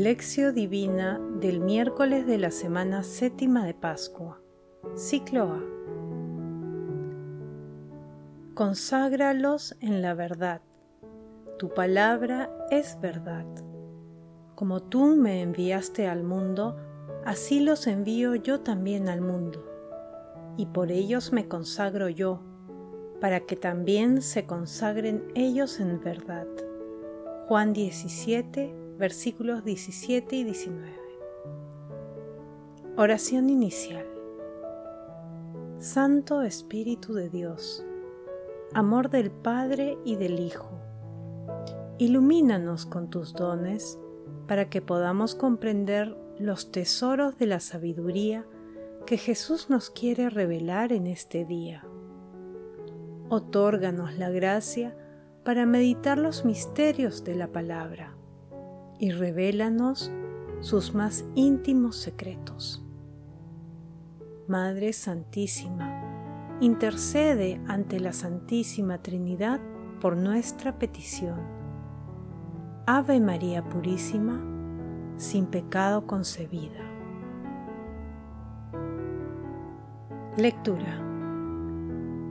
Lección Divina del miércoles de la semana séptima de Pascua. Ciclo A. Conságralos en la verdad. Tu palabra es verdad. Como tú me enviaste al mundo, así los envío yo también al mundo. Y por ellos me consagro yo, para que también se consagren ellos en verdad. Juan 17, versículos 17 y 19. Oración inicial. Santo Espíritu de Dios, amor del Padre y del Hijo, ilumínanos con tus dones para que podamos comprender los tesoros de la sabiduría que Jesús nos quiere revelar en este día. Otórganos la gracia para meditar los misterios de la palabra y revélanos sus más íntimos secretos. Madre Santísima, intercede ante la Santísima Trinidad por nuestra petición. Ave María Purísima, sin pecado concebida. Lectura.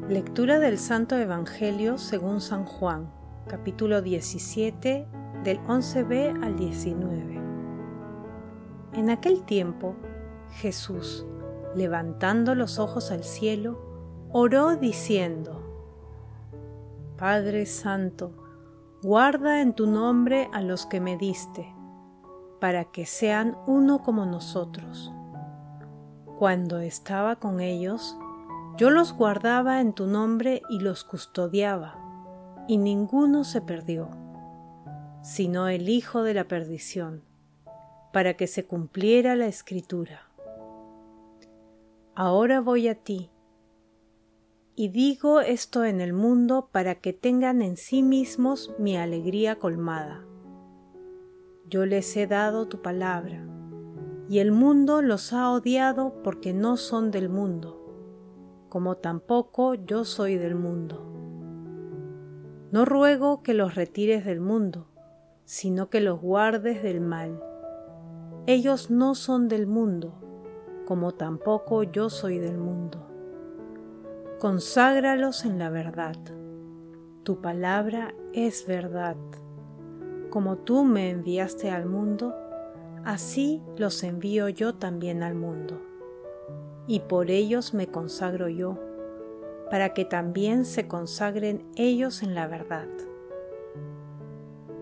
Lectura del Santo Evangelio según San Juan, capítulo 17, del 11b al 19. En aquel tiempo, Jesús, levantando los ojos al cielo, oró diciendo, Padre Santo, guarda en tu nombre a los que me diste, para que sean uno como nosotros. Cuando estaba con ellos, yo los guardaba en tu nombre y los custodiaba, y ninguno se perdió sino el Hijo de la perdición, para que se cumpliera la escritura. Ahora voy a ti, y digo esto en el mundo para que tengan en sí mismos mi alegría colmada. Yo les he dado tu palabra, y el mundo los ha odiado porque no son del mundo, como tampoco yo soy del mundo. No ruego que los retires del mundo, sino que los guardes del mal. Ellos no son del mundo, como tampoco yo soy del mundo. Conságralos en la verdad. Tu palabra es verdad. Como tú me enviaste al mundo, así los envío yo también al mundo. Y por ellos me consagro yo, para que también se consagren ellos en la verdad.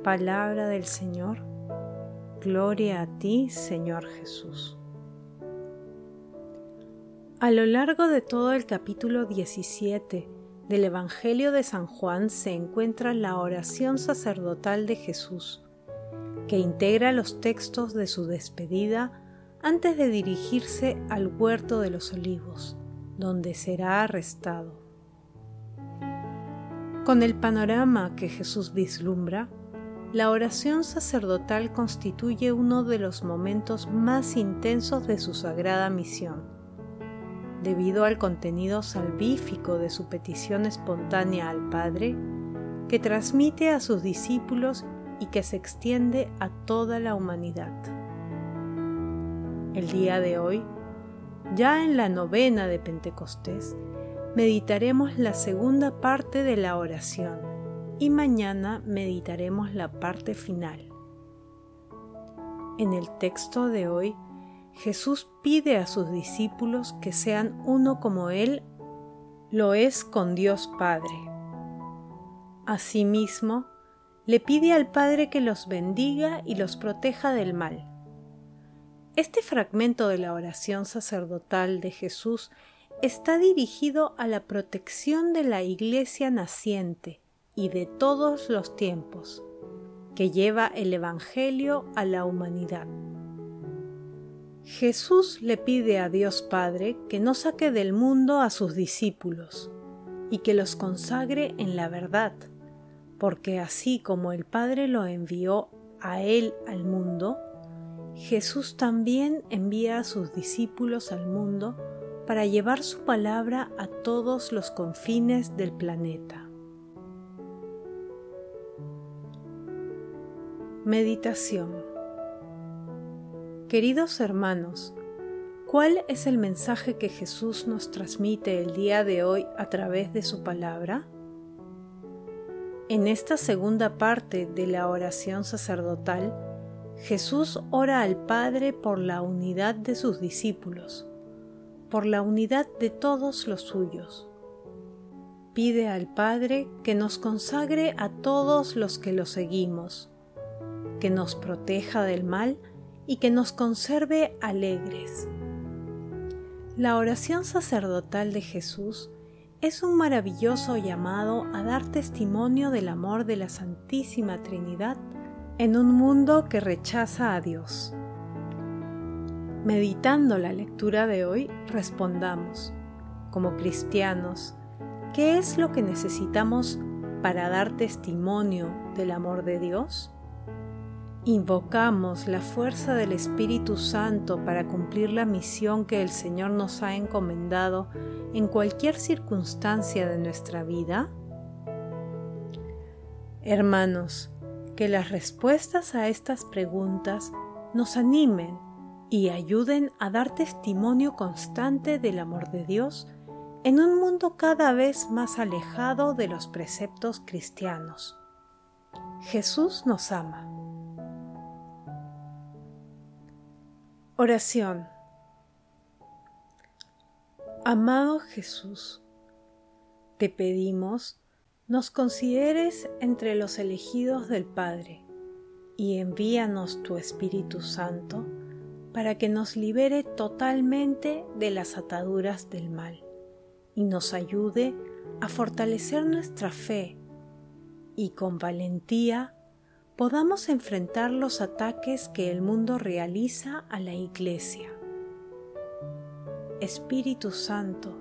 Palabra del Señor. Gloria a ti, Señor Jesús. A lo largo de todo el capítulo 17 del Evangelio de San Juan se encuentra la oración sacerdotal de Jesús, que integra los textos de su despedida antes de dirigirse al huerto de los olivos, donde será arrestado. Con el panorama que Jesús vislumbra, la oración sacerdotal constituye uno de los momentos más intensos de su sagrada misión, debido al contenido salvífico de su petición espontánea al Padre, que transmite a sus discípulos y que se extiende a toda la humanidad. El día de hoy, ya en la novena de Pentecostés, meditaremos la segunda parte de la oración y mañana meditaremos la parte final. En el texto de hoy, Jesús pide a sus discípulos que sean uno como Él lo es con Dios Padre. Asimismo, le pide al Padre que los bendiga y los proteja del mal. Este fragmento de la oración sacerdotal de Jesús está dirigido a la protección de la iglesia naciente, y de todos los tiempos, que lleva el Evangelio a la humanidad. Jesús le pide a Dios Padre que no saque del mundo a sus discípulos y que los consagre en la verdad, porque así como el Padre lo envió a Él al mundo, Jesús también envía a sus discípulos al mundo para llevar su palabra a todos los confines del planeta. Meditación Queridos hermanos, ¿cuál es el mensaje que Jesús nos transmite el día de hoy a través de su palabra? En esta segunda parte de la oración sacerdotal, Jesús ora al Padre por la unidad de sus discípulos, por la unidad de todos los suyos. Pide al Padre que nos consagre a todos los que lo seguimos, que nos proteja del mal y que nos conserve alegres. La oración sacerdotal de Jesús es un maravilloso llamado a dar testimonio del amor de la Santísima Trinidad en un mundo que rechaza a Dios. Meditando la lectura de hoy, respondamos, como cristianos, ¿qué es lo que necesitamos para dar testimonio del amor de Dios? Invocamos la fuerza del Espíritu Santo para cumplir la misión que el Señor nos ha encomendado en cualquier circunstancia de nuestra vida. Hermanos, que las respuestas a estas preguntas nos animen y ayuden a dar testimonio constante del amor de Dios en un mundo cada vez más alejado de los preceptos cristianos. Jesús nos ama. Oración. Amado Jesús, te pedimos nos consideres entre los elegidos del Padre y envíanos tu Espíritu Santo para que nos libere totalmente de las ataduras del mal y nos ayude a fortalecer nuestra fe y con valentía podamos enfrentar los ataques que el mundo realiza a la Iglesia. Espíritu Santo,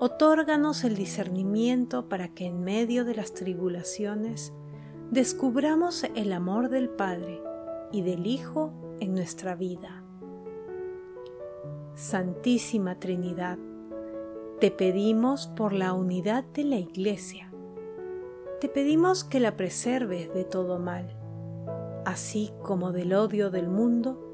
otórganos el discernimiento para que en medio de las tribulaciones descubramos el amor del Padre y del Hijo en nuestra vida. Santísima Trinidad, te pedimos por la unidad de la Iglesia te pedimos que la preserves de todo mal, así como del odio del mundo,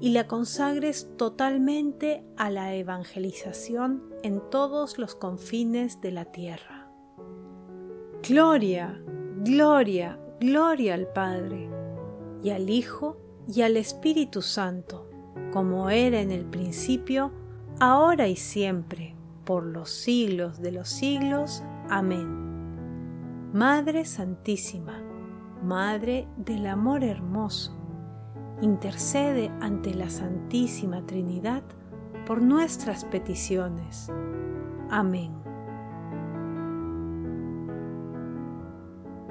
y la consagres totalmente a la evangelización en todos los confines de la tierra. Gloria, gloria, gloria al Padre, y al Hijo, y al Espíritu Santo, como era en el principio, ahora y siempre, por los siglos de los siglos. Amén. Madre Santísima, Madre del Amor Hermoso, intercede ante la Santísima Trinidad por nuestras peticiones. Amén.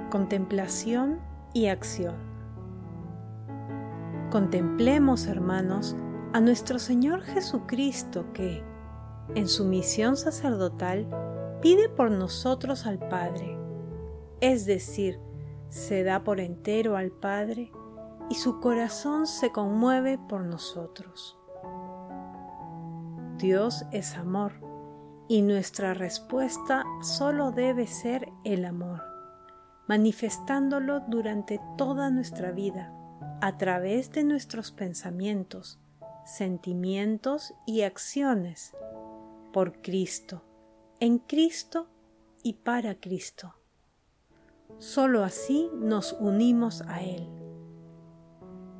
Contemplación y acción. Contemplemos, hermanos, a nuestro Señor Jesucristo que, en su misión sacerdotal, pide por nosotros al Padre es decir, se da por entero al Padre y su corazón se conmueve por nosotros. Dios es amor y nuestra respuesta solo debe ser el amor, manifestándolo durante toda nuestra vida a través de nuestros pensamientos, sentimientos y acciones, por Cristo, en Cristo y para Cristo. Solo así nos unimos a Él.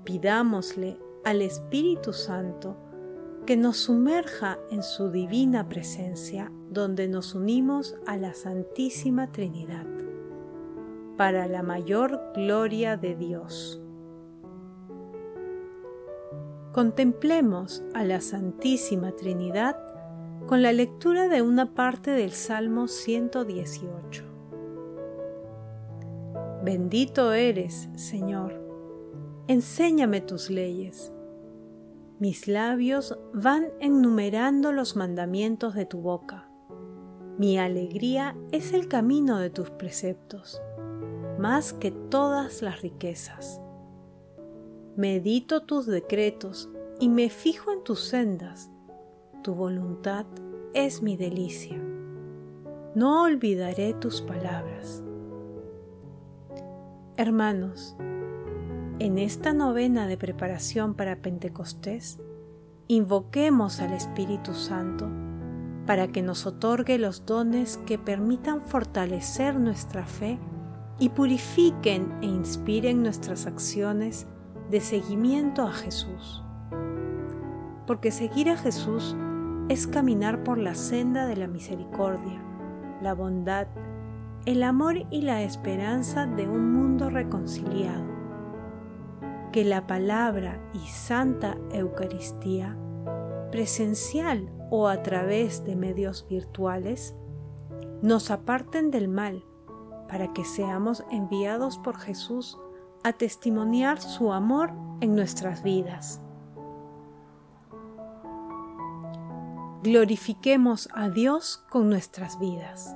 Pidámosle al Espíritu Santo que nos sumerja en su divina presencia donde nos unimos a la Santísima Trinidad, para la mayor gloria de Dios. Contemplemos a la Santísima Trinidad con la lectura de una parte del Salmo 118. Bendito eres, Señor. Enséñame tus leyes. Mis labios van enumerando los mandamientos de tu boca. Mi alegría es el camino de tus preceptos, más que todas las riquezas. Medito tus decretos y me fijo en tus sendas. Tu voluntad es mi delicia. No olvidaré tus palabras. Hermanos, En esta novena de preparación para Pentecostés, invoquemos al Espíritu Santo para que nos otorgue los dones que permitan fortalecer nuestra fe y purifiquen e inspiren nuestras acciones de seguimiento a Jesús. Porque seguir a Jesús es caminar por la senda de la misericordia, la bondad, el amor y la esperanza de un mundo reconciliado. Que la palabra y santa Eucaristía, presencial o a través de medios virtuales, nos aparten del mal para que seamos enviados por Jesús a testimoniar su amor en nuestras vidas. Glorifiquemos a Dios con nuestras vidas.